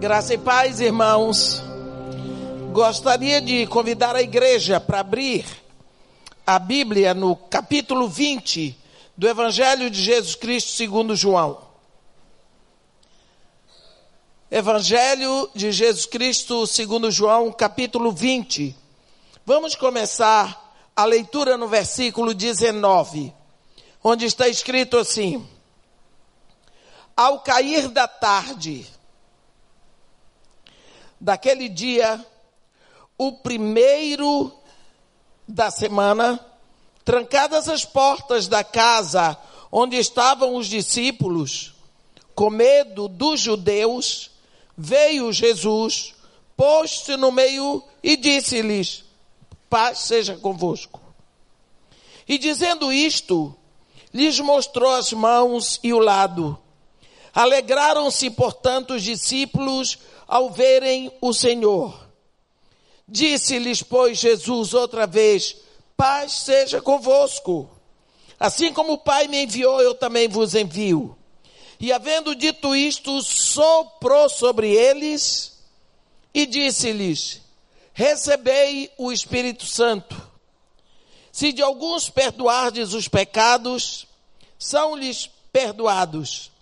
Graça e paz, irmãos. Gostaria de convidar a igreja para abrir a Bíblia no capítulo 20 do Evangelho de Jesus Cristo segundo João. Evangelho de Jesus Cristo segundo João, capítulo 20. Vamos começar a leitura no versículo 19, onde está escrito assim: Ao cair da tarde, daquele dia, o primeiro da semana, trancadas as portas da casa onde estavam os discípulos, com medo dos judeus, veio Jesus, pôs-se no meio e disse-lhes: Paz seja convosco. E dizendo isto, lhes mostrou as mãos e o lado. Alegraram-se, portanto, os discípulos ao verem o Senhor. Disse-lhes, pois, Jesus outra vez: Paz seja convosco. Assim como o Pai me enviou, eu também vos envio. E havendo dito isto, soprou sobre eles e disse-lhes: Recebei o Espírito Santo. Se de alguns perdoardes os pecados, são-lhes perdoados.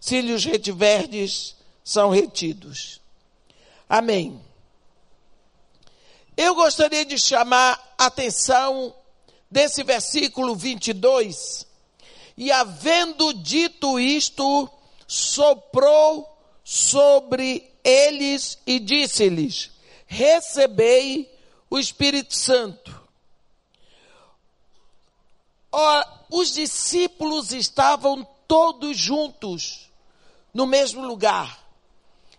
Se lhes retiverdes, são retidos. Amém. Eu gostaria de chamar a atenção desse versículo 22. E havendo dito isto, soprou sobre eles e disse-lhes: Recebei o Espírito Santo. Ora, os discípulos estavam todos juntos no mesmo lugar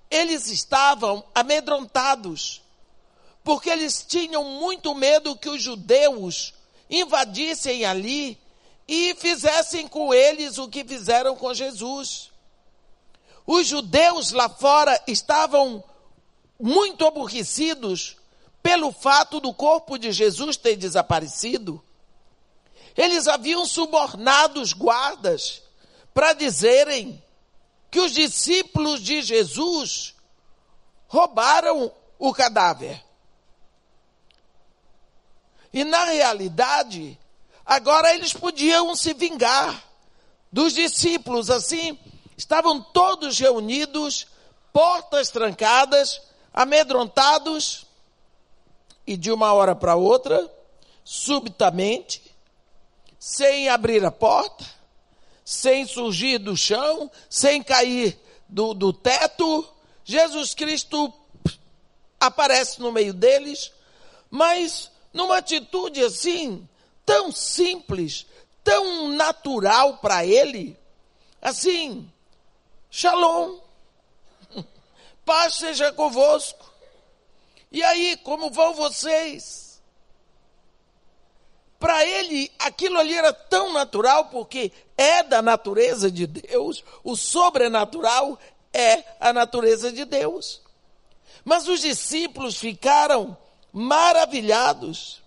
eles estavam amedrontados, porque eles tinham muito medo que os judeus invadissem ali e fizessem com eles o que fizeram com Jesus. Os judeus lá fora estavam muito aborrecidos pelo fato do corpo de Jesus ter desaparecido. Eles haviam subornado os guardas para dizerem que os discípulos de Jesus roubaram o cadáver. E na realidade, agora eles podiam se vingar dos discípulos, assim, estavam todos reunidos, portas trancadas, amedrontados, e de uma hora para outra, subitamente, sem abrir a porta, sem surgir do chão, sem cair do, do teto. Jesus Cristo aparece no meio deles, mas numa atitude assim, tão simples, tão natural para ele, assim, shalom, paz seja convosco. E aí, como vão vocês? Para ele, aquilo ali era tão natural, porque é da natureza de Deus, o sobrenatural é a natureza de Deus. Mas os discípulos ficaram maravilhados.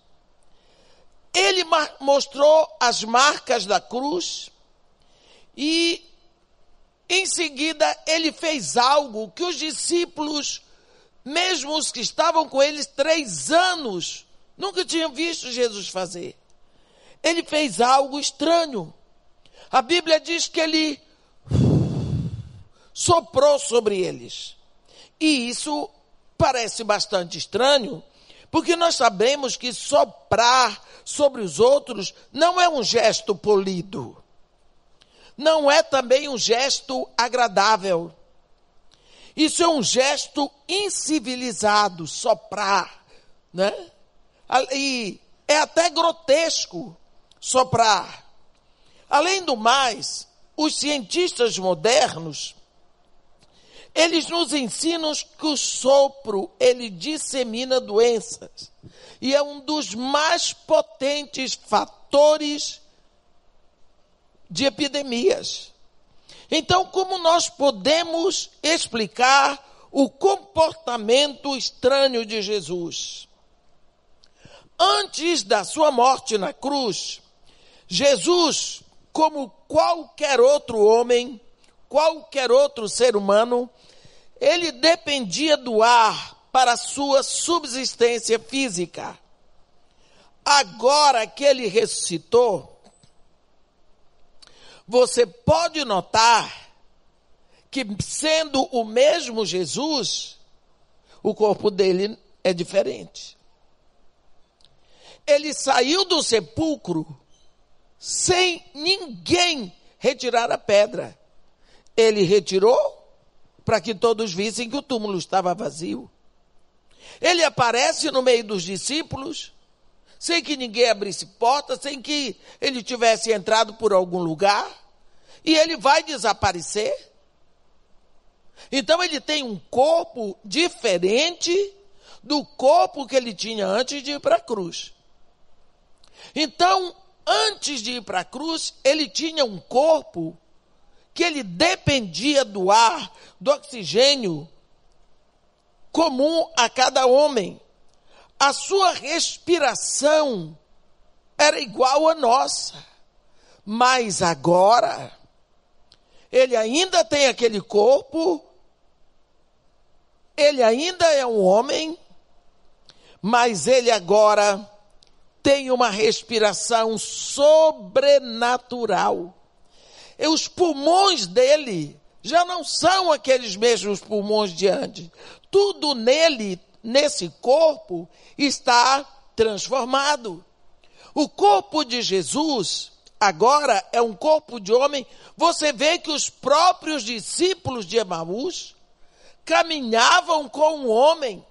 Ele mostrou as marcas da cruz e, em seguida, ele fez algo que os discípulos, mesmo os que estavam com eles três anos, nunca tinham visto Jesus fazer ele fez algo estranho. A Bíblia diz que ele soprou sobre eles. E isso parece bastante estranho, porque nós sabemos que soprar sobre os outros não é um gesto polido. Não é também um gesto agradável. Isso é um gesto incivilizado, soprar, né? E é até grotesco soprar. Além do mais, os cientistas modernos, eles nos ensinam que o sopro, ele dissemina doenças. E é um dos mais potentes fatores de epidemias. Então, como nós podemos explicar o comportamento estranho de Jesus? Antes da sua morte na cruz, Jesus, como qualquer outro homem, qualquer outro ser humano, ele dependia do ar para sua subsistência física. Agora que ele ressuscitou, você pode notar que, sendo o mesmo Jesus, o corpo dele é diferente. Ele saiu do sepulcro sem ninguém retirar a pedra. Ele retirou para que todos vissem que o túmulo estava vazio. Ele aparece no meio dos discípulos, sem que ninguém abrisse porta, sem que ele tivesse entrado por algum lugar, e ele vai desaparecer. Então ele tem um corpo diferente do corpo que ele tinha antes de ir para a cruz. Então, antes de ir para a cruz, ele tinha um corpo que ele dependia do ar, do oxigênio comum a cada homem. A sua respiração era igual à nossa. Mas agora, ele ainda tem aquele corpo, ele ainda é um homem, mas ele agora tem uma respiração sobrenatural. E os pulmões dele já não são aqueles mesmos pulmões de antes. Tudo nele, nesse corpo, está transformado. O corpo de Jesus agora é um corpo de homem. Você vê que os próprios discípulos de Emaús caminhavam com um homem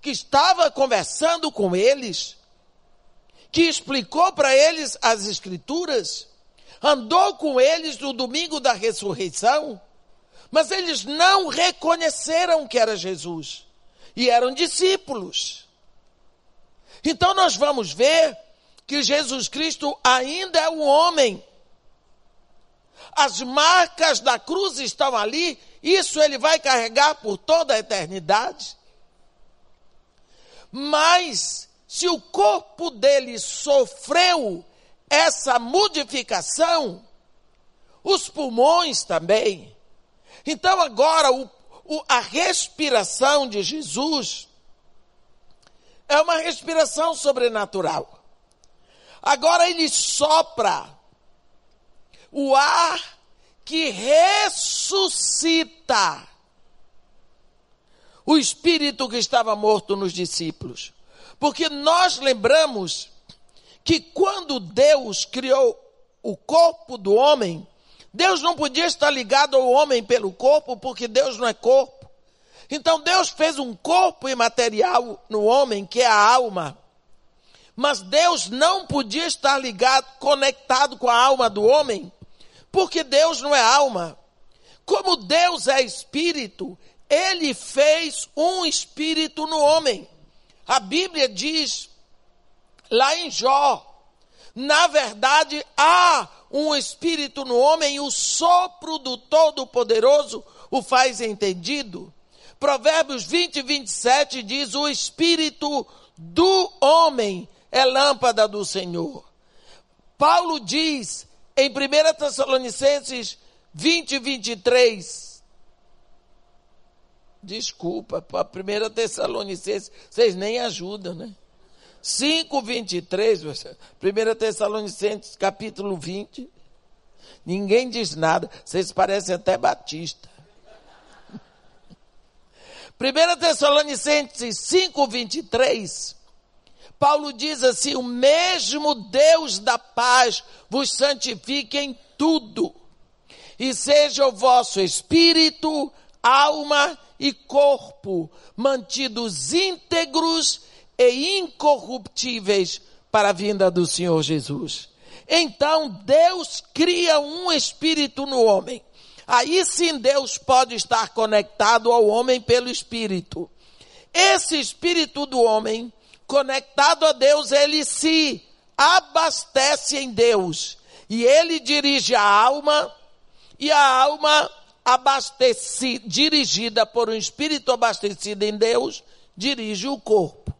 que estava conversando com eles, que explicou para eles as Escrituras, andou com eles no domingo da ressurreição, mas eles não reconheceram que era Jesus e eram discípulos. Então nós vamos ver que Jesus Cristo ainda é um homem. As marcas da cruz estão ali, isso ele vai carregar por toda a eternidade. Mas, se o corpo dele sofreu essa modificação, os pulmões também. Então, agora, o, o, a respiração de Jesus é uma respiração sobrenatural. Agora, ele sopra o ar que ressuscita o espírito que estava morto nos discípulos. Porque nós lembramos que quando Deus criou o corpo do homem, Deus não podia estar ligado ao homem pelo corpo, porque Deus não é corpo. Então Deus fez um corpo imaterial no homem, que é a alma. Mas Deus não podia estar ligado, conectado com a alma do homem, porque Deus não é alma. Como Deus é espírito, ele fez um espírito no homem. A Bíblia diz lá em Jó, na verdade há um espírito no homem e o sopro do Todo-Poderoso o faz entendido. Provérbios 20 e 27 diz: O espírito do homem é lâmpada do Senhor. Paulo diz em 1 Tessalonicenses 20 e 23, Desculpa, a primeira Tessalonicenses, vocês nem ajudam, né? 5, 23, 1 Tessalonicenses, capítulo 20. Ninguém diz nada, vocês parecem até batista. 1 Tessalonicenses 5, 23. Paulo diz assim: O mesmo Deus da paz vos santifique em tudo, e seja o vosso espírito, alma e corpo mantidos íntegros e incorruptíveis para a vinda do Senhor Jesus. Então Deus cria um espírito no homem. Aí sim Deus pode estar conectado ao homem pelo espírito. Esse espírito do homem, conectado a Deus, ele se abastece em Deus. E ele dirige a alma, e a alma abastecida, dirigida por um espírito abastecido em Deus, dirige o corpo.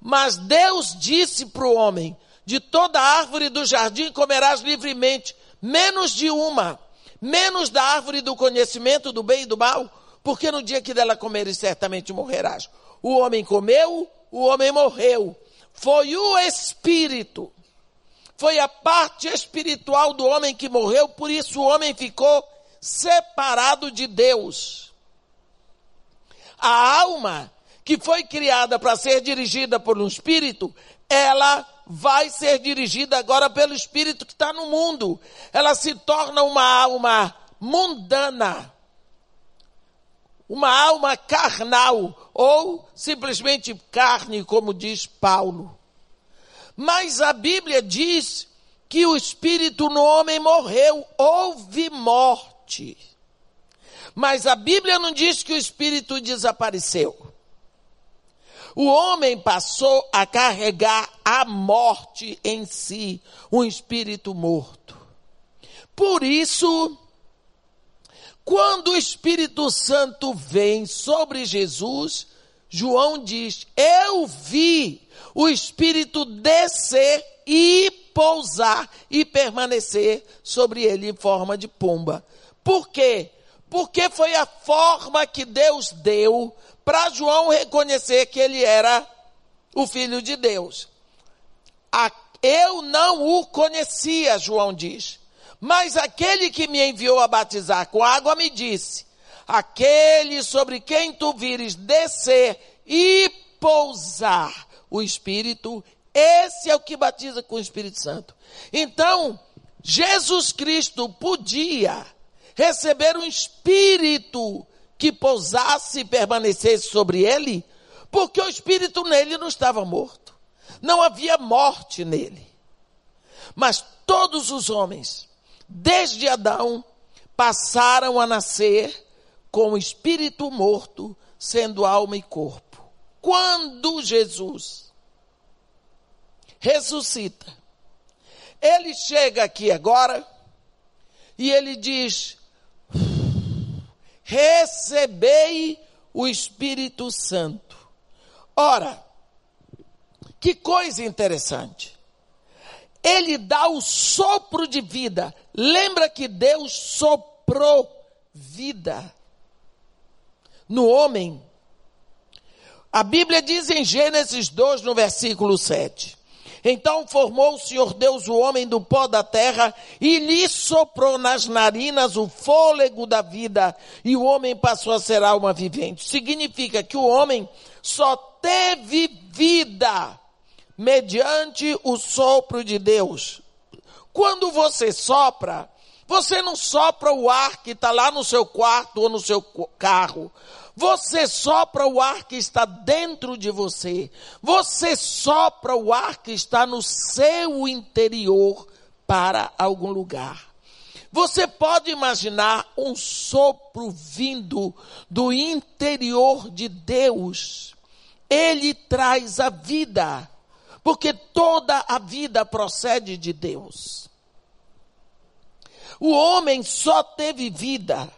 Mas Deus disse para o homem: de toda árvore do jardim comerás livremente, menos de uma, menos da árvore do conhecimento do bem e do mal, porque no dia que dela comeres certamente morrerás. O homem comeu, o homem morreu. Foi o espírito. Foi a parte espiritual do homem que morreu, por isso o homem ficou separado de Deus. A alma que foi criada para ser dirigida por um espírito, ela vai ser dirigida agora pelo espírito que está no mundo. Ela se torna uma alma mundana, uma alma carnal, ou simplesmente carne, como diz Paulo. Mas a Bíblia diz que o espírito no homem morreu, houve morte. Mas a Bíblia não diz que o espírito desapareceu o homem passou a carregar a morte em si, um espírito morto. Por isso, quando o Espírito Santo vem sobre Jesus, João diz: Eu vi o Espírito descer e pousar e permanecer sobre ele em forma de pomba. Por quê? Porque foi a forma que Deus deu para João reconhecer que ele era o filho de Deus. Eu não o conhecia, João diz. Mas aquele que me enviou a batizar com água me disse: Aquele sobre quem tu vires descer e pousar o Espírito, esse é o que batiza com o Espírito Santo. Então, Jesus Cristo podia receber um Espírito que pousasse e permanecesse sobre ele, porque o espírito nele não estava morto. Não havia morte nele. Mas todos os homens, desde Adão, passaram a nascer com o espírito morto, sendo alma e corpo. Quando Jesus ressuscita, ele chega aqui agora e ele diz: recebei o Espírito Santo. Ora, que coisa interessante. Ele dá o sopro de vida. Lembra que Deus soprou vida no homem. A Bíblia diz em Gênesis 2, no versículo 7. Então formou o Senhor Deus o homem do pó da terra e lhe soprou nas narinas o fôlego da vida e o homem passou a ser alma vivente. Significa que o homem só teve vida mediante o sopro de Deus. Quando você sopra, você não sopra o ar que está lá no seu quarto ou no seu carro. Você sopra o ar que está dentro de você. Você sopra o ar que está no seu interior para algum lugar. Você pode imaginar um sopro vindo do interior de Deus. Ele traz a vida, porque toda a vida procede de Deus. O homem só teve vida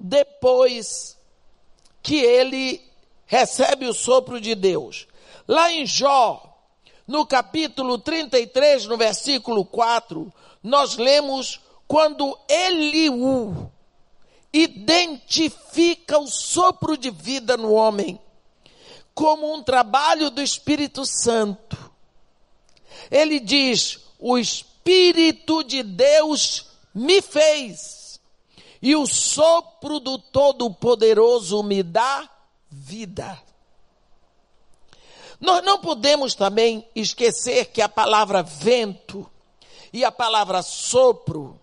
depois que ele recebe o sopro de Deus. Lá em Jó, no capítulo 33, no versículo 4, nós lemos quando Eliú identifica o sopro de vida no homem como um trabalho do Espírito Santo. Ele diz: O Espírito de Deus me fez e o sopro do Todo-Poderoso me dá vida. Nós não podemos também esquecer que a palavra vento e a palavra sopro,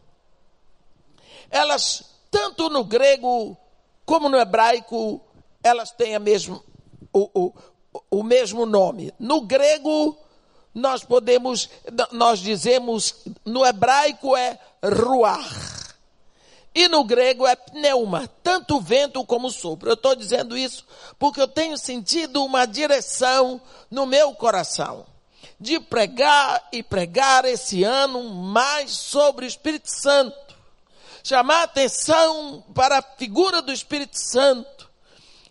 elas, tanto no grego como no hebraico, elas têm a mesmo, o, o, o mesmo nome. No grego, nós podemos, nós dizemos, no hebraico é ruar. E no grego é pneuma, tanto vento como sopro. Eu estou dizendo isso porque eu tenho sentido uma direção no meu coração de pregar e pregar esse ano mais sobre o Espírito Santo. Chamar atenção para a figura do Espírito Santo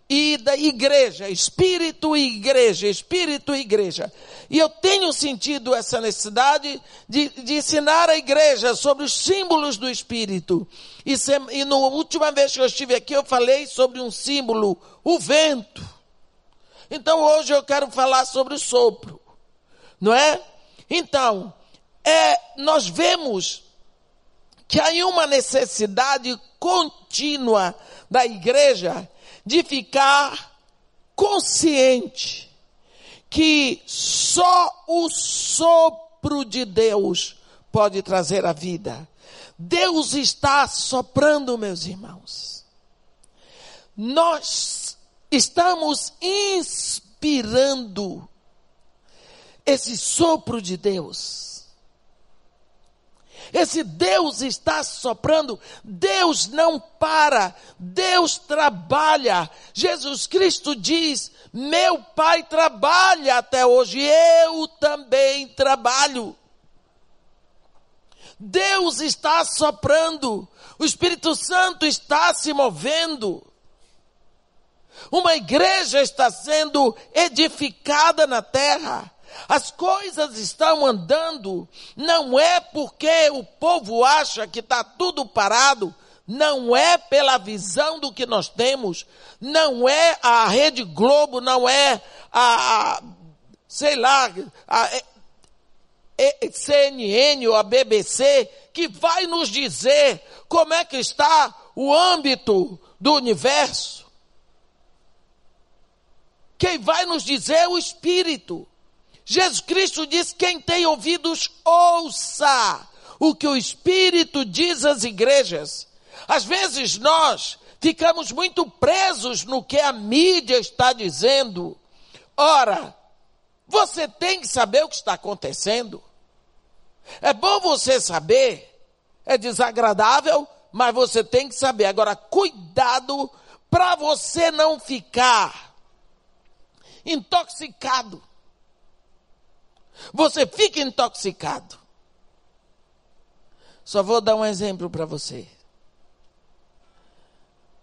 e da igreja, espírito e igreja, espírito e igreja. E eu tenho sentido essa necessidade de, de ensinar a igreja sobre os símbolos do Espírito. E, se, e na última vez que eu estive aqui, eu falei sobre um símbolo, o vento. Então hoje eu quero falar sobre o sopro, não é? Então, é, nós vemos que há uma necessidade contínua da igreja de ficar consciente que só o sopro de Deus pode trazer a vida. Deus está soprando, meus irmãos. Nós estamos inspirando esse sopro de Deus esse Deus está soprando, Deus não para, Deus trabalha. Jesus Cristo diz: Meu Pai trabalha até hoje, eu também trabalho. Deus está soprando, o Espírito Santo está se movendo. Uma igreja está sendo edificada na terra. As coisas estão andando, não é porque o povo acha que está tudo parado, não é pela visão do que nós temos, não é a Rede Globo, não é a, a sei lá, a, a CNN ou a BBC que vai nos dizer como é que está o âmbito do universo. Quem vai nos dizer é o Espírito. Jesus Cristo diz: quem tem ouvidos, ouça o que o Espírito diz às igrejas. Às vezes nós ficamos muito presos no que a mídia está dizendo. Ora, você tem que saber o que está acontecendo. É bom você saber, é desagradável, mas você tem que saber. Agora, cuidado para você não ficar intoxicado você fica intoxicado. Só vou dar um exemplo para você.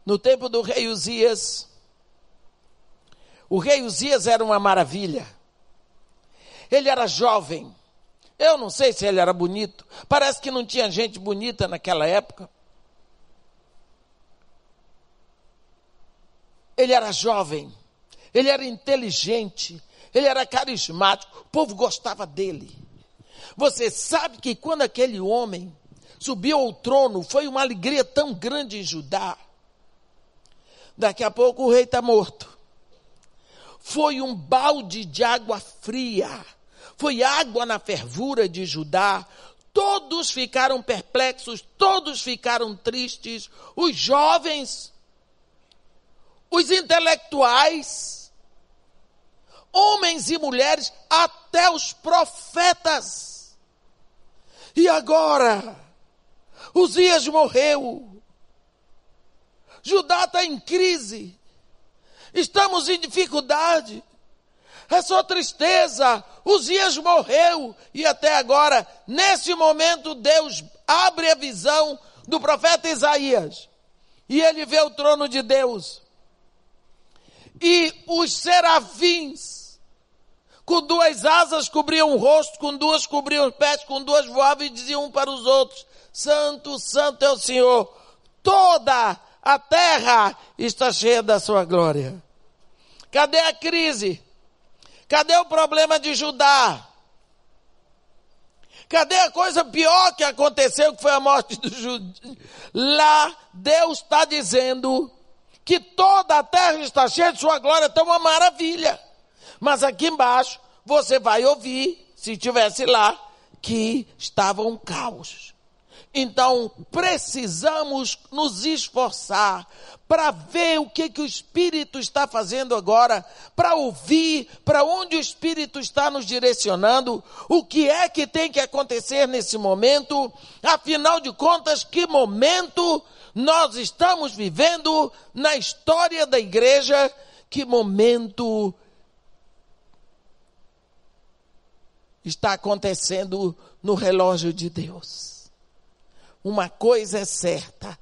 No tempo do rei Uzias, o rei Uzias era uma maravilha. Ele era jovem. Eu não sei se ele era bonito. Parece que não tinha gente bonita naquela época. Ele era jovem. Ele era inteligente. Ele era carismático, o povo gostava dele. Você sabe que quando aquele homem subiu ao trono, foi uma alegria tão grande em Judá. Daqui a pouco o rei está morto. Foi um balde de água fria. Foi água na fervura de Judá. Todos ficaram perplexos, todos ficaram tristes. Os jovens, os intelectuais, homens e mulheres, até os profetas. E agora, Uzias morreu. Judá está em crise. Estamos em dificuldade. É só tristeza. Uzias morreu. E até agora, nesse momento, Deus abre a visão do profeta Isaías. E ele vê o trono de Deus. E os serafins com duas asas cobriam o rosto, com duas cobriam os pés, com duas voavam e diziam um para os outros: Santo, Santo é o Senhor. Toda a terra está cheia da sua glória. Cadê a crise? Cadê o problema de Judá? Cadê a coisa pior que aconteceu, que foi a morte do Judá? Lá, Deus está dizendo que toda a terra está cheia de sua glória, está uma maravilha. Mas aqui embaixo você vai ouvir, se tivesse lá, que estava um caos. Então precisamos nos esforçar para ver o que, que o Espírito está fazendo agora, para ouvir para onde o Espírito está nos direcionando, o que é que tem que acontecer nesse momento, afinal de contas, que momento nós estamos vivendo na história da igreja, que momento está acontecendo no relógio de Deus. Uma coisa é certa: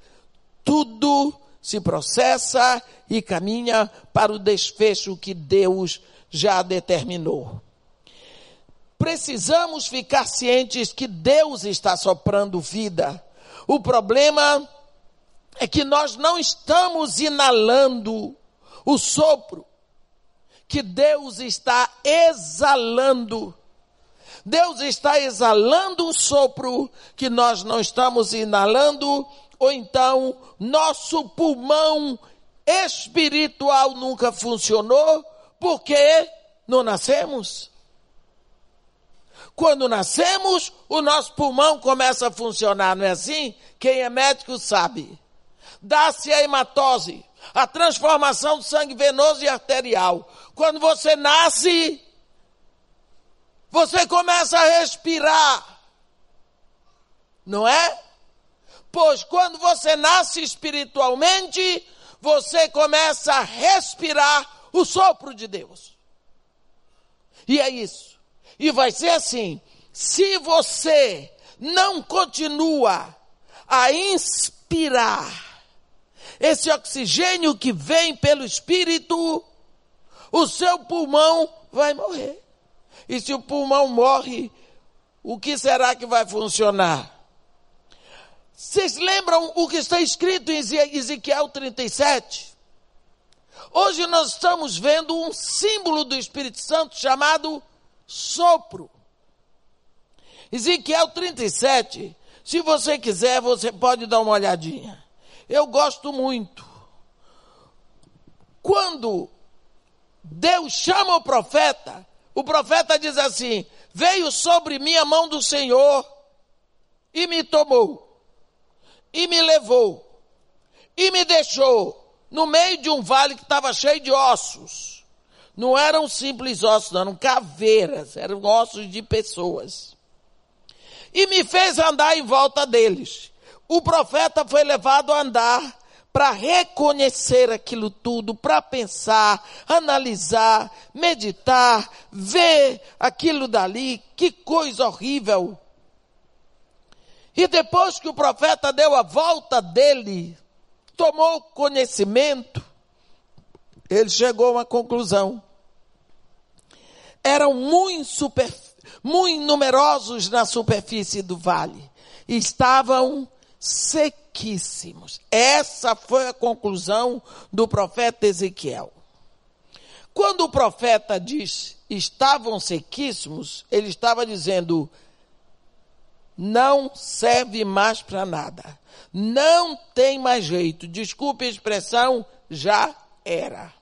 tudo se processa e caminha para o desfecho que Deus já determinou. precisamos ficar cientes que Deus está soprando vida. O problema é que nós não estamos inalando o sopro que Deus está exalando. Deus está exalando um sopro que nós não estamos inalando, ou então nosso pulmão espiritual nunca funcionou, porque não nascemos. Quando nascemos, o nosso pulmão começa a funcionar, não é assim? Quem é médico sabe. Dá-se a hematose, a transformação do sangue venoso e arterial. Quando você nasce, você começa a respirar. Não é? Pois quando você nasce espiritualmente, você começa a respirar o sopro de Deus. E é isso. E vai ser assim: se você não continua a inspirar esse oxigênio que vem pelo Espírito, o seu pulmão vai morrer. E se o pulmão morre, o que será que vai funcionar? Vocês lembram o que está escrito em Ezequiel 37? Hoje nós estamos vendo um símbolo do Espírito Santo chamado sopro. Ezequiel 37, se você quiser, você pode dar uma olhadinha. Eu gosto muito. Quando Deus chama o profeta, o profeta diz assim: Veio sobre mim a mão do Senhor e me tomou, e me levou, e me deixou no meio de um vale que estava cheio de ossos. Não eram simples ossos, não, eram caveiras, eram ossos de pessoas. E me fez andar em volta deles. O profeta foi levado a andar para reconhecer aquilo tudo, para pensar, analisar, meditar, ver aquilo dali, que coisa horrível. E depois que o profeta deu a volta dele, tomou conhecimento, ele chegou a uma conclusão. Eram muito, super, muito numerosos na superfície do vale. Estavam sequíssimos. Essa foi a conclusão do profeta Ezequiel. Quando o profeta diz estavam sequíssimos, ele estava dizendo não serve mais para nada. Não tem mais jeito. Desculpe a expressão, já era.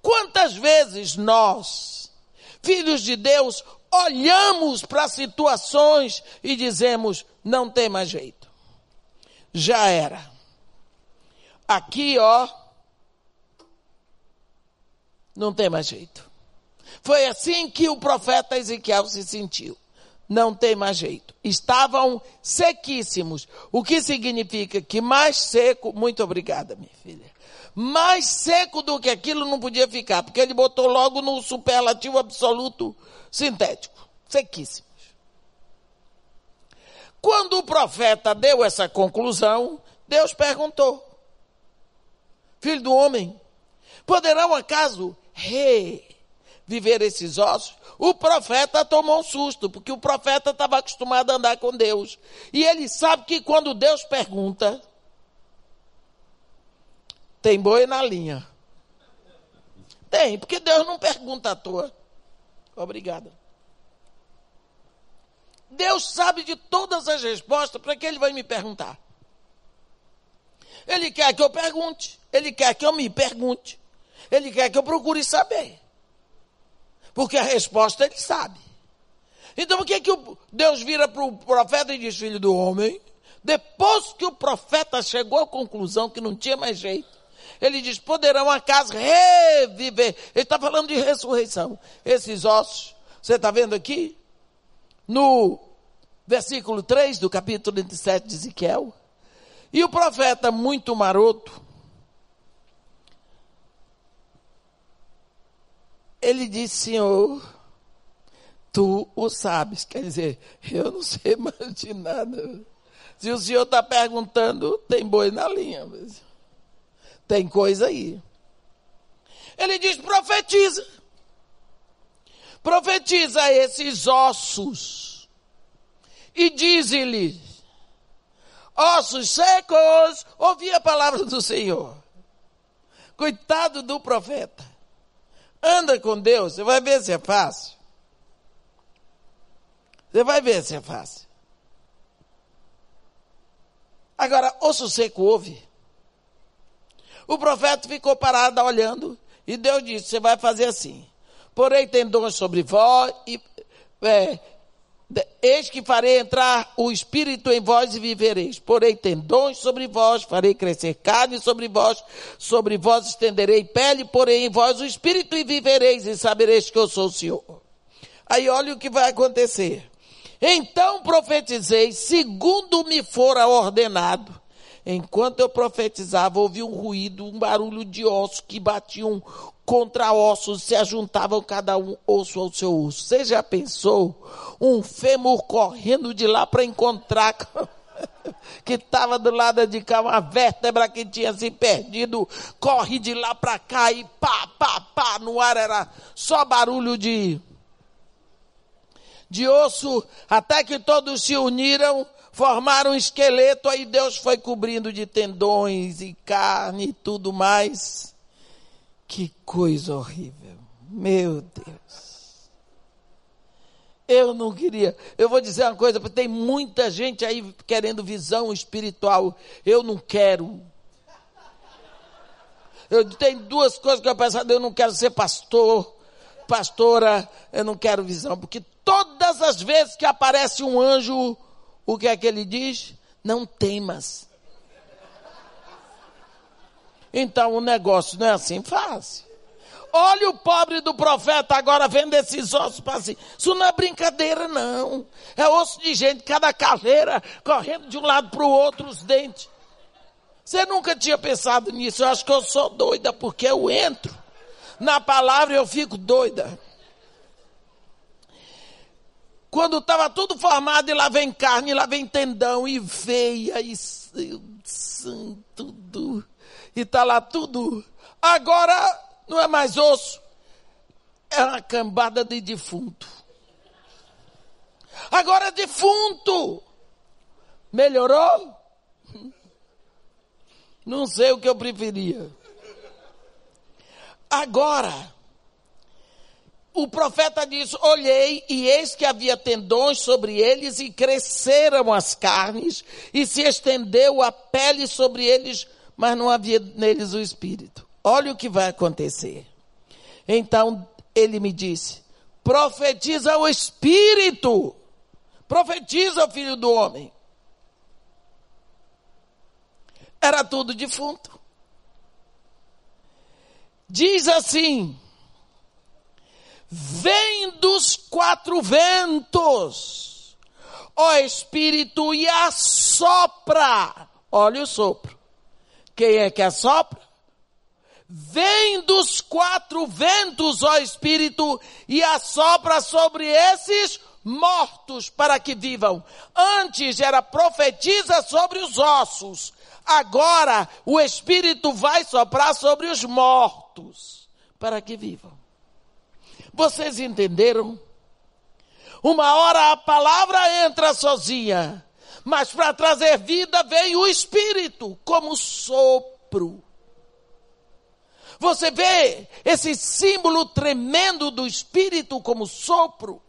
Quantas vezes nós, filhos de Deus, olhamos para situações e dizemos: não tem mais jeito. Já era. Aqui, ó, não tem mais jeito. Foi assim que o profeta Ezequiel se sentiu. Não tem mais jeito. Estavam sequíssimos. O que significa que mais seco. Muito obrigada, minha filha. Mais seco do que aquilo não podia ficar, porque ele botou logo no superlativo absoluto sintético. Sequíssimo. Quando o profeta deu essa conclusão, Deus perguntou: Filho do homem, poderão acaso reviver esses ossos? O profeta tomou um susto, porque o profeta estava acostumado a andar com Deus. E ele sabe que quando Deus pergunta, tem boi na linha. Tem, porque Deus não pergunta à toa. Obrigada. Deus sabe de todas as respostas, para que ele vai me perguntar? Ele quer que eu pergunte, ele quer que eu me pergunte, ele quer que eu procure saber. Porque a resposta ele sabe. Então por que, que Deus vira para o profeta e diz, filho do homem? Depois que o profeta chegou à conclusão que não tinha mais jeito, ele diz: poderão acaso reviver. Ele está falando de ressurreição. Esses ossos, você está vendo aqui? No versículo 3 do capítulo 27 de Ezequiel. E o profeta, muito maroto, ele disse: Senhor, tu o sabes. Quer dizer, eu não sei mais de nada. Se o senhor está perguntando, tem boi na linha. Tem coisa aí. Ele diz: profetiza. Profetiza a esses ossos e diz-lhes: ossos secos, ouvi a palavra do Senhor. Coitado do profeta. Anda com Deus, você vai ver se é fácil. Você vai ver se é fácil. Agora, osso seco ouve. O profeta ficou parado olhando e Deus disse: Você vai fazer assim. Porém, tendões sobre vós e. É, Eis que farei entrar o Espírito em vós e vivereis. Porém, tendões sobre vós, farei crescer carne sobre vós, sobre vós estenderei pele, porém em vós o Espírito e vivereis e sabereis que eu sou o Senhor. Aí olha o que vai acontecer. Então profetizei, segundo me fora ordenado. Enquanto eu profetizava, ouvi um ruído, um barulho de ossos que batiam contra ossos, se ajuntavam cada um osso ao seu osso. Você já pensou um fêmur correndo de lá para encontrar que estava do lado de cá, uma vértebra que tinha se perdido, corre de lá para cá e pá, pá, pá, no ar era só barulho de de osso, até que todos se uniram, formaram um esqueleto, aí Deus foi cobrindo de tendões e carne e tudo mais. Que coisa horrível. Meu Deus. Eu não queria. Eu vou dizer uma coisa, porque tem muita gente aí querendo visão espiritual. Eu não quero. Eu tenho duas coisas que eu penso, eu não quero ser pastor, pastora, eu não quero visão, porque todas as vezes que aparece um anjo, o que é que ele diz? Não temas. Então o negócio não é assim fácil. Olha o pobre do profeta agora vendo esses ossos para assim. Isso não é brincadeira, não. É osso de gente, cada caveira correndo de um lado para o outro, os dentes. Você nunca tinha pensado nisso. Eu acho que eu sou doida, porque eu entro na palavra eu fico doida. Quando estava tudo formado, e lá vem carne, e lá vem tendão, e veia, e tudo. E está lá tudo. Agora não é mais osso, é uma cambada de defunto. Agora é defunto. Melhorou? Não sei o que eu preferia. Agora, o profeta diz: Olhei, e eis que havia tendões sobre eles, e cresceram as carnes, e se estendeu a pele sobre eles, mas não havia neles o espírito. Olha o que vai acontecer. Então ele me disse: Profetiza o espírito, profetiza, filho do homem. Era tudo defunto. Diz assim: vem dos quatro ventos, ó Espírito, e assopra. Olha o sopro. Quem é que assopra? Vem dos quatro ventos, ó Espírito, e assopra sobre esses mortos para que vivam. Antes era profetiza sobre os ossos. Agora o Espírito vai soprar sobre os mortos para que vivam. Vocês entenderam? Uma hora a palavra entra sozinha, mas para trazer vida veio o Espírito como sopro. Você vê esse símbolo tremendo do Espírito como sopro?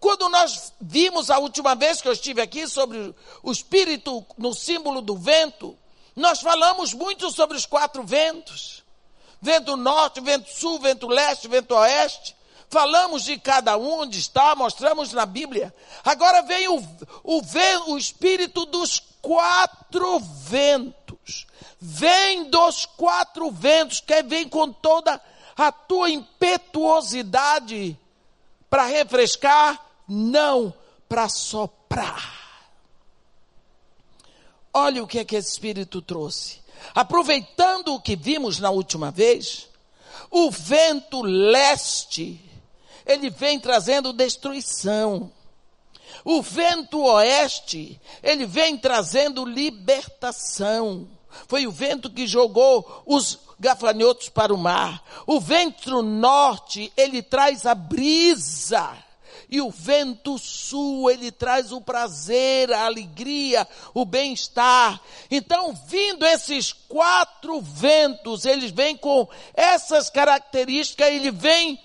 Quando nós vimos a última vez que eu estive aqui sobre o Espírito no símbolo do vento, nós falamos muito sobre os quatro ventos vento norte, vento sul, vento leste, vento oeste. Falamos de cada um onde está, mostramos na Bíblia. Agora vem o, o, o espírito dos quatro ventos. Vem dos quatro ventos, que vem com toda a tua impetuosidade para refrescar, não para soprar. Olha o que é que esse espírito trouxe. Aproveitando o que vimos na última vez, o vento leste, ele vem trazendo destruição. O vento oeste, ele vem trazendo libertação. Foi o vento que jogou os gafanhotos para o mar. O vento norte, ele traz a brisa. E o vento sul, ele traz o prazer, a alegria, o bem-estar. Então, vindo esses quatro ventos, eles vêm com essas características, ele vem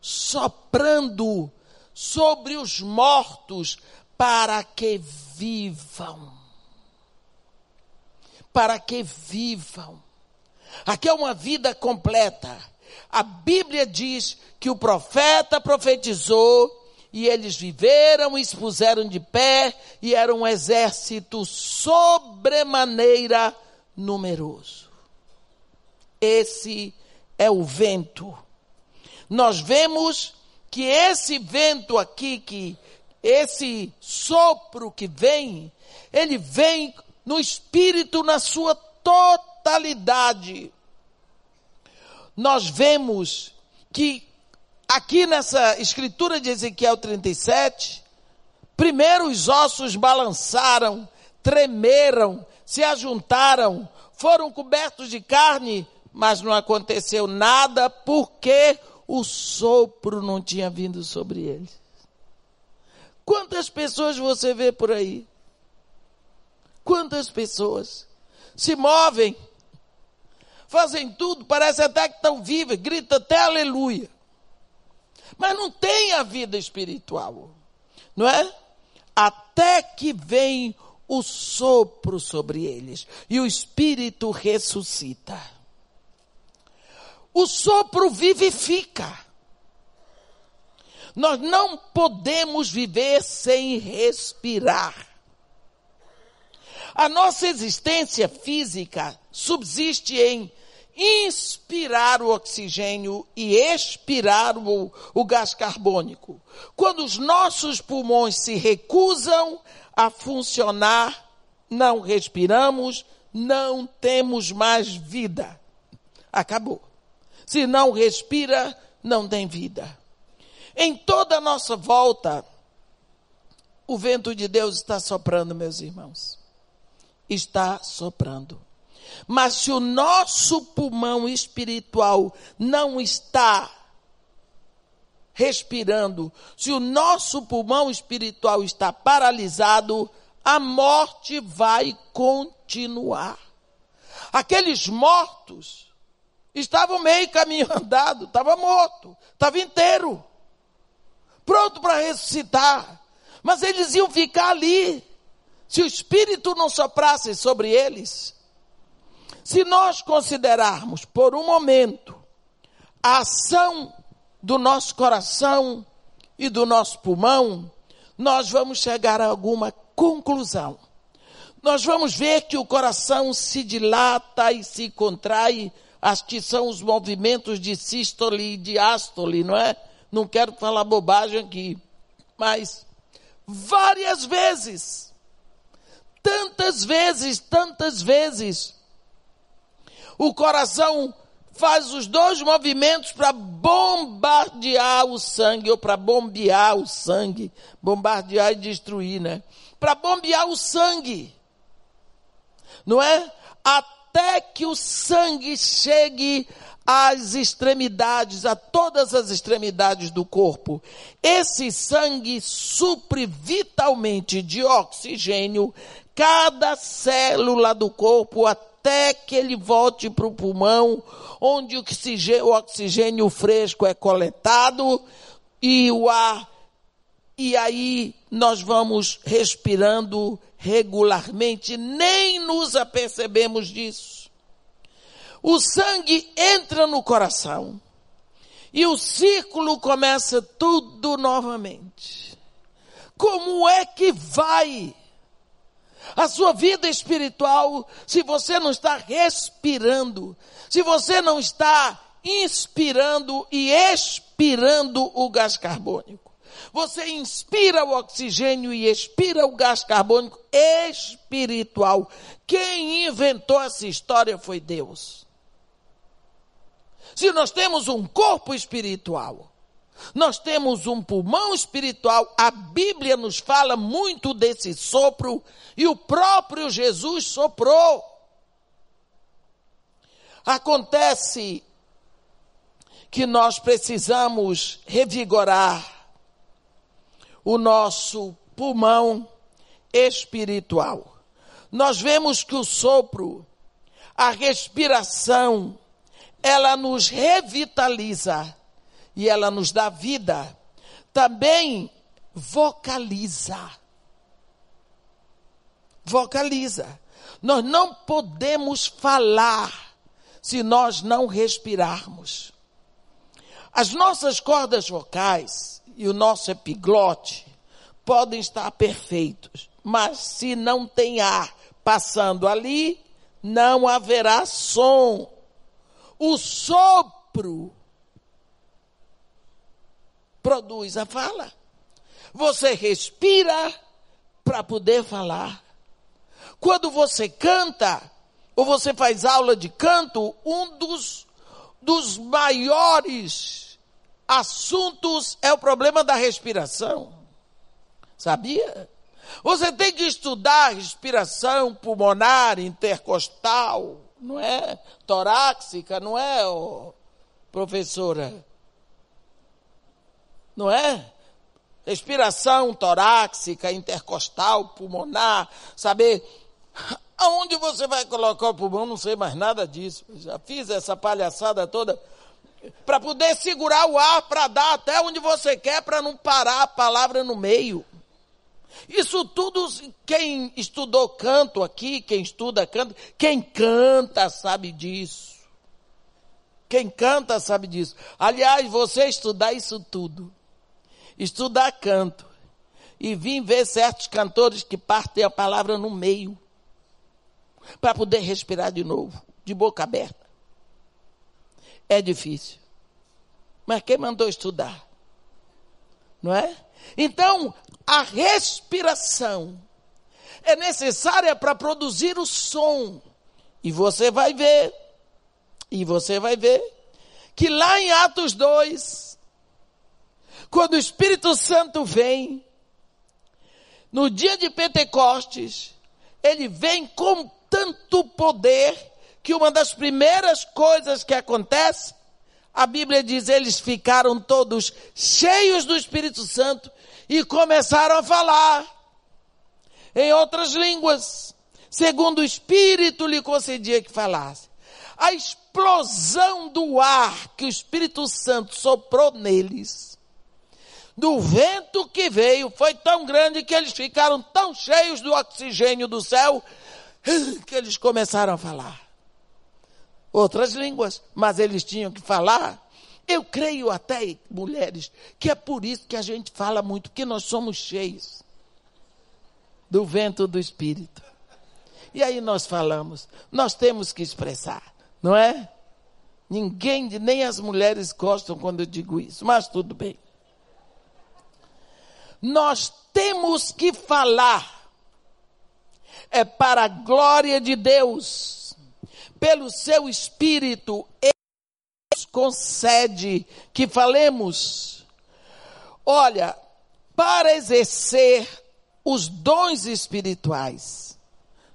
soprando sobre os mortos para que vivam. Para que vivam. Aqui é uma vida completa. A Bíblia diz que o profeta profetizou e eles viveram e se puseram de pé e era um exército sobremaneira numeroso. Esse é o vento. Nós vemos que esse vento aqui, que esse sopro que vem, ele vem no espírito na sua totalidade. Nós vemos que aqui nessa escritura de Ezequiel 37, primeiro os ossos balançaram, tremeram, se ajuntaram, foram cobertos de carne, mas não aconteceu nada porque o sopro não tinha vindo sobre eles. Quantas pessoas você vê por aí? Quantas pessoas se movem fazem tudo, parece até que estão vivas, grita até aleluia. Mas não tem a vida espiritual, não é? Até que vem o sopro sobre eles e o espírito ressuscita. O sopro vivifica. Nós não podemos viver sem respirar. A nossa existência física subsiste em inspirar o oxigênio e expirar o, o gás carbônico. Quando os nossos pulmões se recusam a funcionar, não respiramos, não temos mais vida. Acabou. Se não respira, não tem vida. Em toda a nossa volta, o vento de Deus está soprando, meus irmãos. Está soprando. Mas se o nosso pulmão espiritual não está respirando, se o nosso pulmão espiritual está paralisado, a morte vai continuar. Aqueles mortos estavam meio caminho andado, estava morto, estava inteiro, pronto para ressuscitar. Mas eles iam ficar ali. Se o Espírito não soprasse sobre eles, se nós considerarmos por um momento a ação do nosso coração e do nosso pulmão, nós vamos chegar a alguma conclusão. Nós vamos ver que o coração se dilata e se contrai, as que são os movimentos de sístole e diástole, não é? Não quero falar bobagem aqui, mas várias vezes, tantas vezes, tantas vezes, o coração faz os dois movimentos para bombardear o sangue, ou para bombear o sangue. Bombardear e destruir, né? Para bombear o sangue. Não é? Até que o sangue chegue às extremidades, a todas as extremidades do corpo. Esse sangue supre vitalmente de oxigênio cada célula do corpo até até que ele volte para o pulmão, onde o oxigênio, o oxigênio fresco é coletado e o ar, e aí nós vamos respirando regularmente, nem nos apercebemos disso. O sangue entra no coração e o círculo começa tudo novamente. Como é que vai a sua vida espiritual, se você não está respirando, se você não está inspirando e expirando o gás carbônico. Você inspira o oxigênio e expira o gás carbônico espiritual. Quem inventou essa história foi Deus. Se nós temos um corpo espiritual, Nós temos um pulmão espiritual, a Bíblia nos fala muito desse sopro e o próprio Jesus soprou. Acontece que nós precisamos revigorar o nosso pulmão espiritual. Nós vemos que o sopro, a respiração, ela nos revitaliza e ela nos dá vida. Também vocaliza. Vocaliza. Nós não podemos falar se nós não respirarmos. As nossas cordas vocais e o nosso epiglote podem estar perfeitos, mas se não tem ar passando ali, não haverá som. O sopro produz a fala. Você respira para poder falar. Quando você canta, ou você faz aula de canto, um dos, dos maiores assuntos é o problema da respiração. Sabia? Você tem que estudar respiração pulmonar, intercostal, não é? Torácica, não é, oh, professora? não é? Respiração torácica, intercostal, pulmonar, saber aonde você vai colocar o pulmão, não sei mais nada disso. Já fiz essa palhaçada toda para poder segurar o ar para dar até onde você quer para não parar a palavra no meio. Isso tudo, quem estudou canto aqui, quem estuda canto, quem canta sabe disso. Quem canta sabe disso. Aliás, você estudar isso tudo estudar canto e vim ver certos cantores que partem a palavra no meio para poder respirar de novo, de boca aberta. É difícil. Mas quem mandou estudar? Não é? Então, a respiração é necessária para produzir o som. E você vai ver, e você vai ver, que lá em Atos 2, quando o Espírito Santo vem, no dia de Pentecostes, ele vem com tanto poder que uma das primeiras coisas que acontece, a Bíblia diz, eles ficaram todos cheios do Espírito Santo e começaram a falar em outras línguas, segundo o Espírito lhe concedia que falasse. A explosão do ar que o Espírito Santo soprou neles do vento que veio foi tão grande que eles ficaram tão cheios do oxigênio do céu que eles começaram a falar outras línguas, mas eles tinham que falar. Eu creio até, mulheres, que é por isso que a gente fala muito, porque nós somos cheios do vento do Espírito. E aí nós falamos, nós temos que expressar, não é? Ninguém, nem as mulheres gostam quando eu digo isso, mas tudo bem nós temos que falar. É para a glória de Deus, pelo seu Espírito, Ele nos concede que falemos. Olha, para exercer os dons espirituais,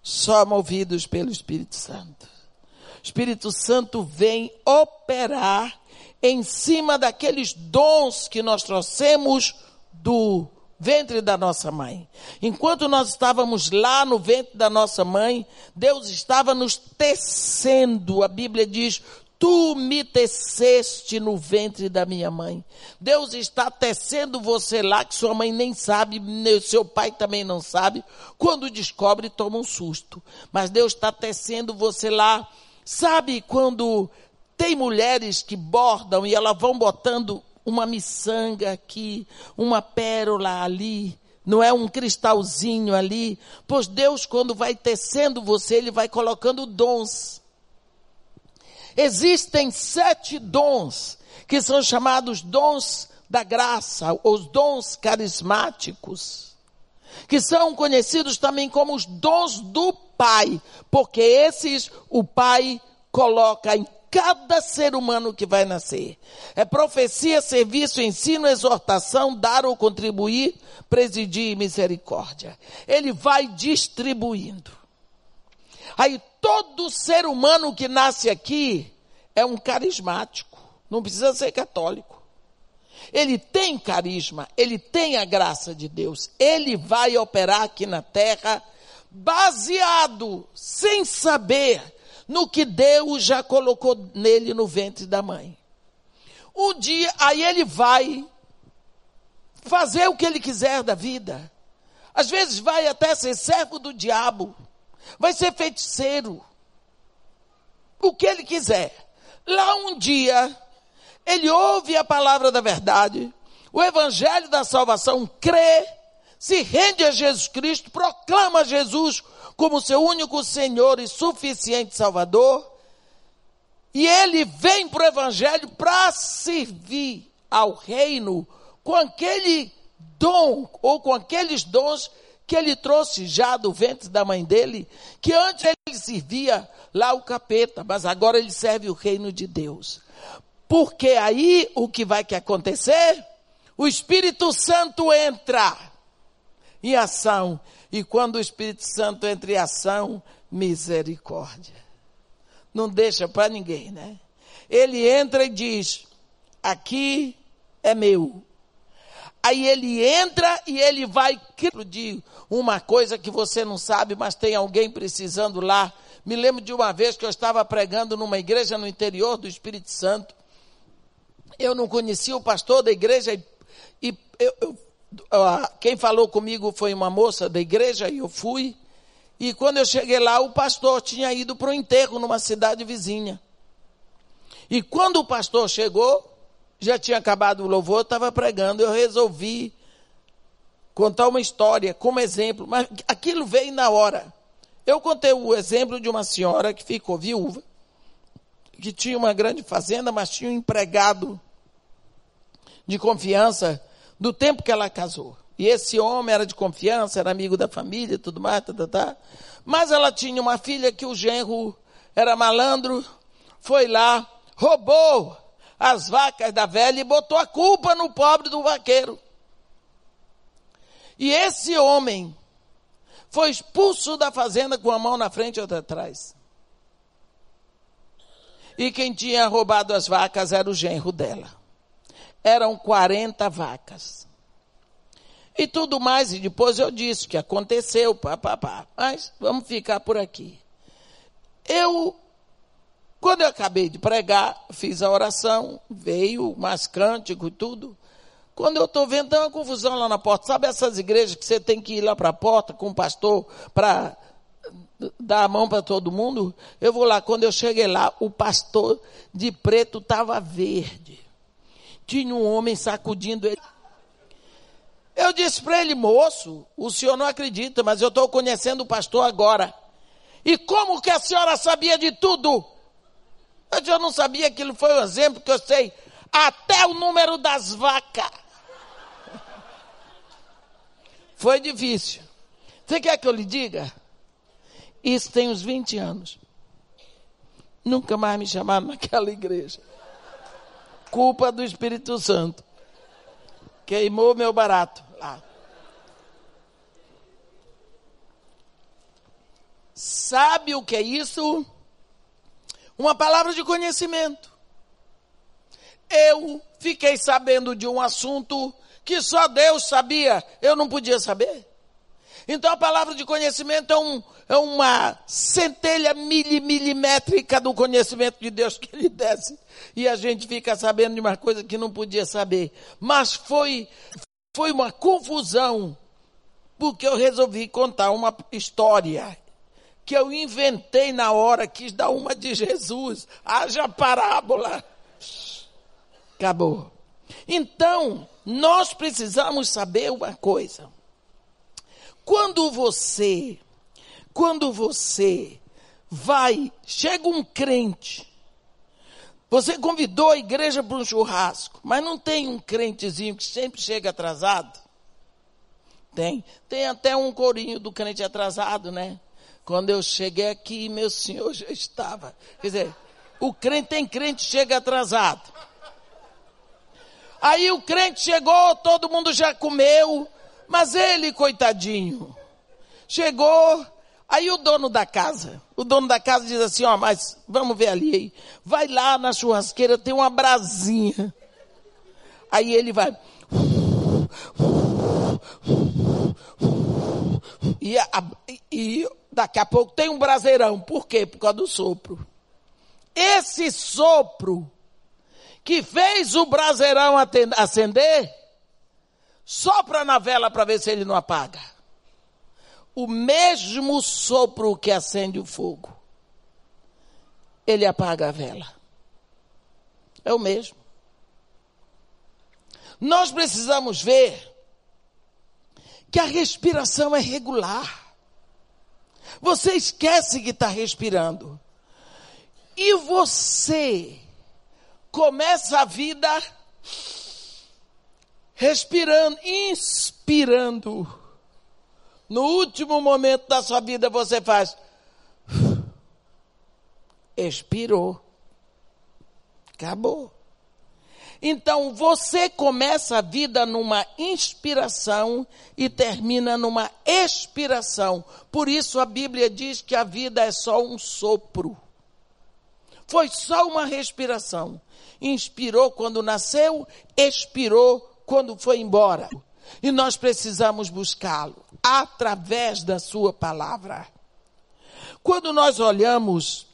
só movidos pelo Espírito Santo. O Espírito Santo vem operar em cima daqueles dons que nós trouxemos do ventre da nossa mãe. Enquanto nós estávamos lá no ventre da nossa mãe, Deus estava nos tecendo. A Bíblia diz: Tu me teceste no ventre da minha mãe. Deus está tecendo você lá, que sua mãe nem sabe, seu pai também não sabe. Quando descobre, toma um susto. Mas Deus está tecendo você lá. Sabe quando tem mulheres que bordam e elas vão botando uma miçanga aqui, uma pérola ali, não é um cristalzinho ali. Pois Deus, quando vai tecendo você, Ele vai colocando dons. Existem sete dons, que são chamados dons da graça, os dons carismáticos, que são conhecidos também como os dons do Pai, porque esses o Pai coloca em cada ser humano que vai nascer. É profecia, serviço, ensino, exortação, dar ou contribuir, presidir e misericórdia. Ele vai distribuindo. Aí todo ser humano que nasce aqui é um carismático. Não precisa ser católico. Ele tem carisma, ele tem a graça de Deus. Ele vai operar aqui na terra baseado, sem saber, no que Deus já colocou nele no ventre da mãe. Um dia, aí ele vai fazer o que ele quiser da vida. Às vezes vai até ser servo do diabo, vai ser feiticeiro, o que ele quiser. Lá um dia, ele ouve a palavra da verdade, o evangelho da salvação, crê, se rende a Jesus Cristo, proclama Jesus como seu único Senhor e suficiente Salvador, e ele vem para o Evangelho para servir ao reino com aquele dom, ou com aqueles dons que ele trouxe já do ventre da mãe dele, que antes ele servia lá o capeta, mas agora ele serve o reino de Deus. Porque aí o que vai que acontecer? O Espírito Santo entra em ação e quando o Espírito Santo entra em ação, misericórdia. Não deixa para ninguém, né? Ele entra e diz: aqui é meu. Aí ele entra e ele vai de uma coisa que você não sabe, mas tem alguém precisando lá. Me lembro de uma vez que eu estava pregando numa igreja no interior do Espírito Santo. Eu não conhecia o pastor da igreja e, e eu, eu quem falou comigo foi uma moça da igreja e eu fui. E quando eu cheguei lá, o pastor tinha ido para o enterro numa cidade vizinha. E quando o pastor chegou, já tinha acabado o louvor, estava pregando, eu resolvi contar uma história como exemplo, mas aquilo veio na hora. Eu contei o exemplo de uma senhora que ficou viúva, que tinha uma grande fazenda, mas tinha um empregado de confiança do tempo que ela casou. E esse homem era de confiança, era amigo da família tudo mais, tá, tá, tá. Mas ela tinha uma filha que o genro era malandro, foi lá, roubou as vacas da velha e botou a culpa no pobre do vaqueiro. E esse homem foi expulso da fazenda com a mão na frente e outra atrás. E quem tinha roubado as vacas era o genro dela eram 40 vacas. E tudo mais, e depois eu disse que aconteceu, pá, pá, pá. Mas vamos ficar por aqui. Eu, quando eu acabei de pregar, fiz a oração, veio mais cântico e tudo. Quando eu estou vendo, tem uma confusão lá na porta. Sabe essas igrejas que você tem que ir lá para a porta com o pastor para dar a mão para todo mundo? Eu vou lá. Quando eu cheguei lá, o pastor de preto estava verde tinha um homem sacudindo ele. Eu disse para ele, moço, o senhor não acredita, mas eu estou conhecendo o pastor agora. E como que a senhora sabia de tudo? Eu, disse, eu não sabia, aquilo foi um exemplo que eu sei até o número das vacas. Foi difícil. Você quer que eu lhe diga? Isso tem uns 20 anos. Nunca mais me chamaram naquela igreja culpa do Espírito Santo. Queimou meu barato lá. Sabe o que é isso? Uma palavra de conhecimento. Eu fiquei sabendo de um assunto que só Deus sabia, eu não podia saber. Então a palavra de conhecimento é, um, é uma centelha milimétrica do conhecimento de Deus que ele desce. E a gente fica sabendo de uma coisa que não podia saber. Mas foi, foi uma confusão, porque eu resolvi contar uma história que eu inventei na hora, quis dar uma de Jesus. Haja parábola. Acabou. Então, nós precisamos saber uma coisa. Quando você, quando você vai, chega um crente, você convidou a igreja para um churrasco, mas não tem um crentezinho que sempre chega atrasado? Tem. Tem até um corinho do crente atrasado, né? Quando eu cheguei aqui, meu senhor já estava. Quer dizer, O crente tem crente chega atrasado. Aí o crente chegou, todo mundo já comeu, mas ele, coitadinho, chegou, aí o dono da casa, o dono da casa diz assim, ó, mas vamos ver ali, vai lá na churrasqueira, tem uma brasinha. Aí ele vai, e, a, e daqui a pouco tem um braseirão. Por quê? Por causa do sopro. Esse sopro que fez o braseirão acender, sopra na vela para ver se ele não apaga. O mesmo sopro que acende o fogo, ele apaga a vela. É o mesmo. Nós precisamos ver que a respiração é regular. Você esquece que está respirando. E você começa a vida respirando, inspirando. No último momento da sua vida você faz. Expirou. Acabou. Então você começa a vida numa inspiração e termina numa expiração. Por isso a Bíblia diz que a vida é só um sopro. Foi só uma respiração. Inspirou quando nasceu, expirou quando foi embora. E nós precisamos buscá-lo através da sua palavra. Quando nós olhamos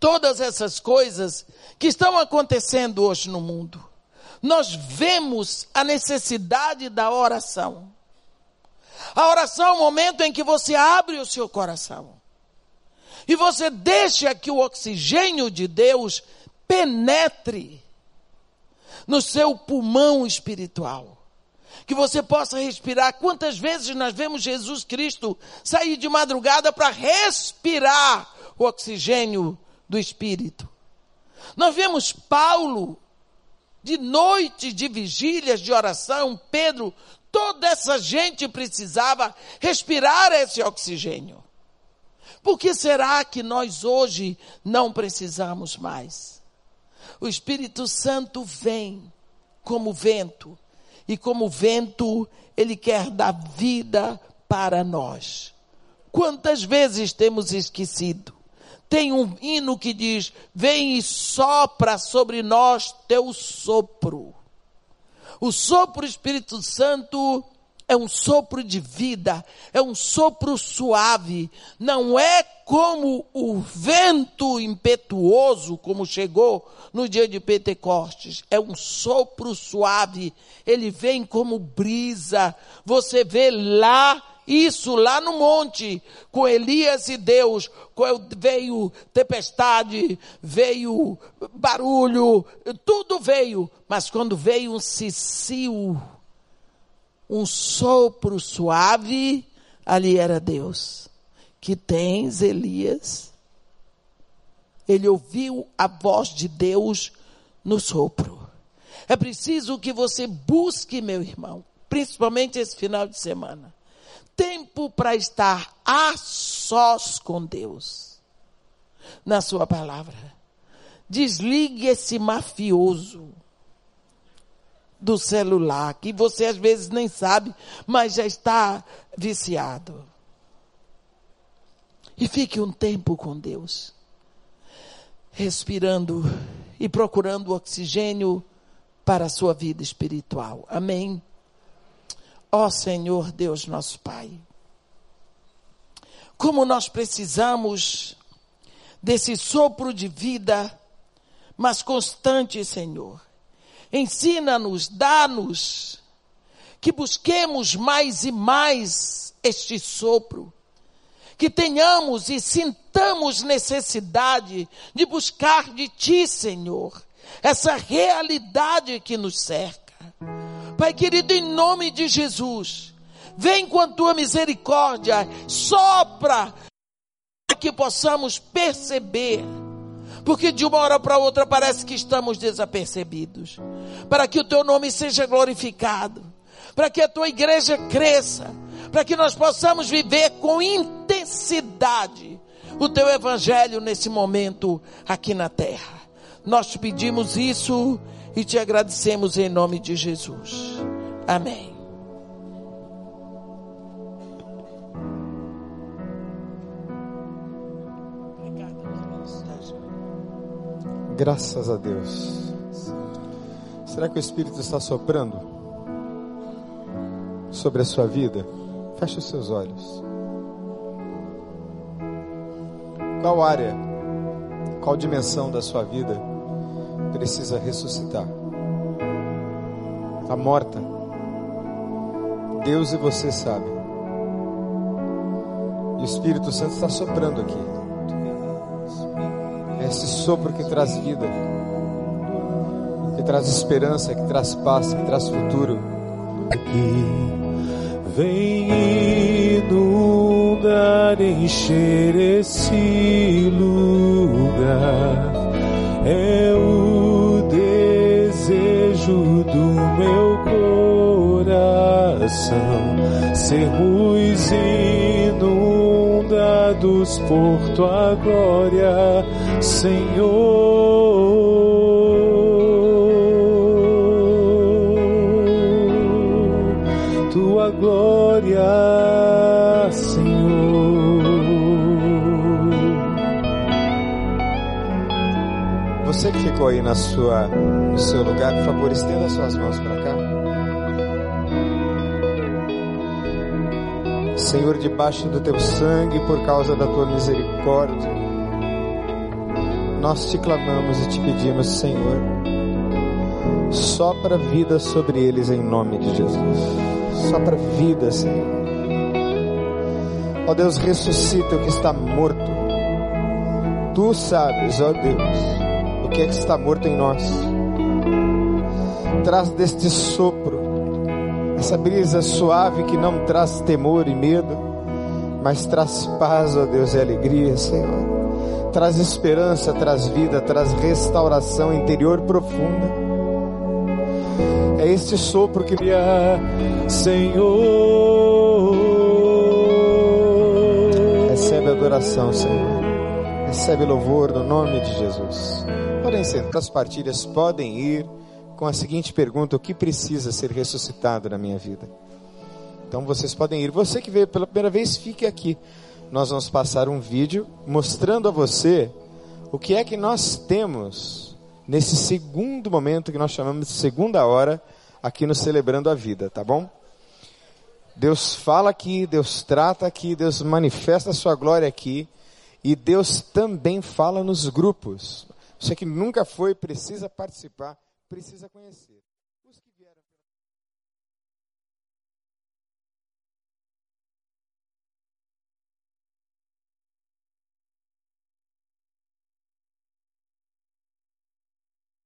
todas essas coisas que estão acontecendo hoje no mundo. Nós vemos a necessidade da oração. A oração é o momento em que você abre o seu coração. E você deixa que o oxigênio de Deus penetre no seu pulmão espiritual. Que você possa respirar. Quantas vezes nós vemos Jesus Cristo sair de madrugada para respirar o oxigênio do Espírito. Nós vemos Paulo, de noites de vigílias de oração, Pedro, toda essa gente precisava respirar esse oxigênio. Por que será que nós hoje não precisamos mais? O Espírito Santo vem como vento, e como vento, ele quer dar vida para nós. Quantas vezes temos esquecido? Tem um hino que diz: Vem e sopra sobre nós teu sopro. O sopro Espírito Santo é um sopro de vida, é um sopro suave, não é como o vento impetuoso, como chegou no dia de Pentecostes, é um sopro suave, ele vem como brisa, você vê lá isso lá no monte, com Elias e Deus, veio tempestade, veio barulho, tudo veio. Mas quando veio um cicio, um sopro suave, ali era Deus. Que tens, Elias? Ele ouviu a voz de Deus no sopro. É preciso que você busque, meu irmão, principalmente esse final de semana tempo para estar a sós com Deus. Na sua palavra. Desligue esse mafioso do celular, que você às vezes nem sabe, mas já está viciado. E fique um tempo com Deus, respirando e procurando oxigênio para a sua vida espiritual. Amém. Ó Senhor Deus nosso Pai, como nós precisamos desse sopro de vida, mas constante, Senhor. Ensina-nos, dá-nos, que busquemos mais e mais este sopro, que tenhamos e sintamos necessidade de buscar de Ti, Senhor, essa realidade que nos cerca. Pai querido, em nome de Jesus, vem com a tua misericórdia, sopra, para que possamos perceber, porque de uma hora para outra parece que estamos desapercebidos, para que o teu nome seja glorificado, para que a tua igreja cresça, para que nós possamos viver com intensidade o teu evangelho nesse momento aqui na terra. Nós te pedimos isso e te agradecemos em nome de Jesus. Amém. Graças a Deus. Será que o Espírito está soprando sobre a sua vida? Feche os seus olhos. Qual área, qual dimensão da sua vida precisa ressuscitar? Está morta. Deus e você sabem. E o Espírito Santo está soprando aqui. Esse sopro que traz vida, que traz esperança, que traz paz, que traz futuro. Aqui vem inundar, encher esse lugar. É o desejo do meu coração sermos inundados por tua glória, Senhor. Tua glória, Senhor. Você que ficou aí na sua, no seu lugar, por favor, estenda suas mãos para cá. Senhor, debaixo do teu sangue, por causa da tua misericórdia, nós te clamamos e te pedimos, Senhor, sopra vida sobre eles em nome de Jesus. Sopra vida, Senhor. Ó Deus, ressuscita o que está morto. Tu sabes, ó Deus, o que é que está morto em nós. Traz deste sopro essa brisa suave que não traz temor e medo, mas traz paz, ó Deus, e alegria, Senhor. Traz esperança, traz vida, traz restauração interior profunda. É este sopro que Senhor. recebe adoração, Senhor. Recebe louvor no nome de Jesus. Podem sentar, as partilhas podem ir com a seguinte pergunta: o que precisa ser ressuscitado na minha vida? Então vocês podem ir. Você que veio pela primeira vez, fique aqui. Nós vamos passar um vídeo mostrando a você o que é que nós temos nesse segundo momento que nós chamamos de segunda hora aqui no Celebrando a Vida, tá bom? Deus fala aqui, Deus trata aqui, Deus manifesta a sua glória aqui e Deus também fala nos grupos. Você que nunca foi, precisa participar, precisa conhecer.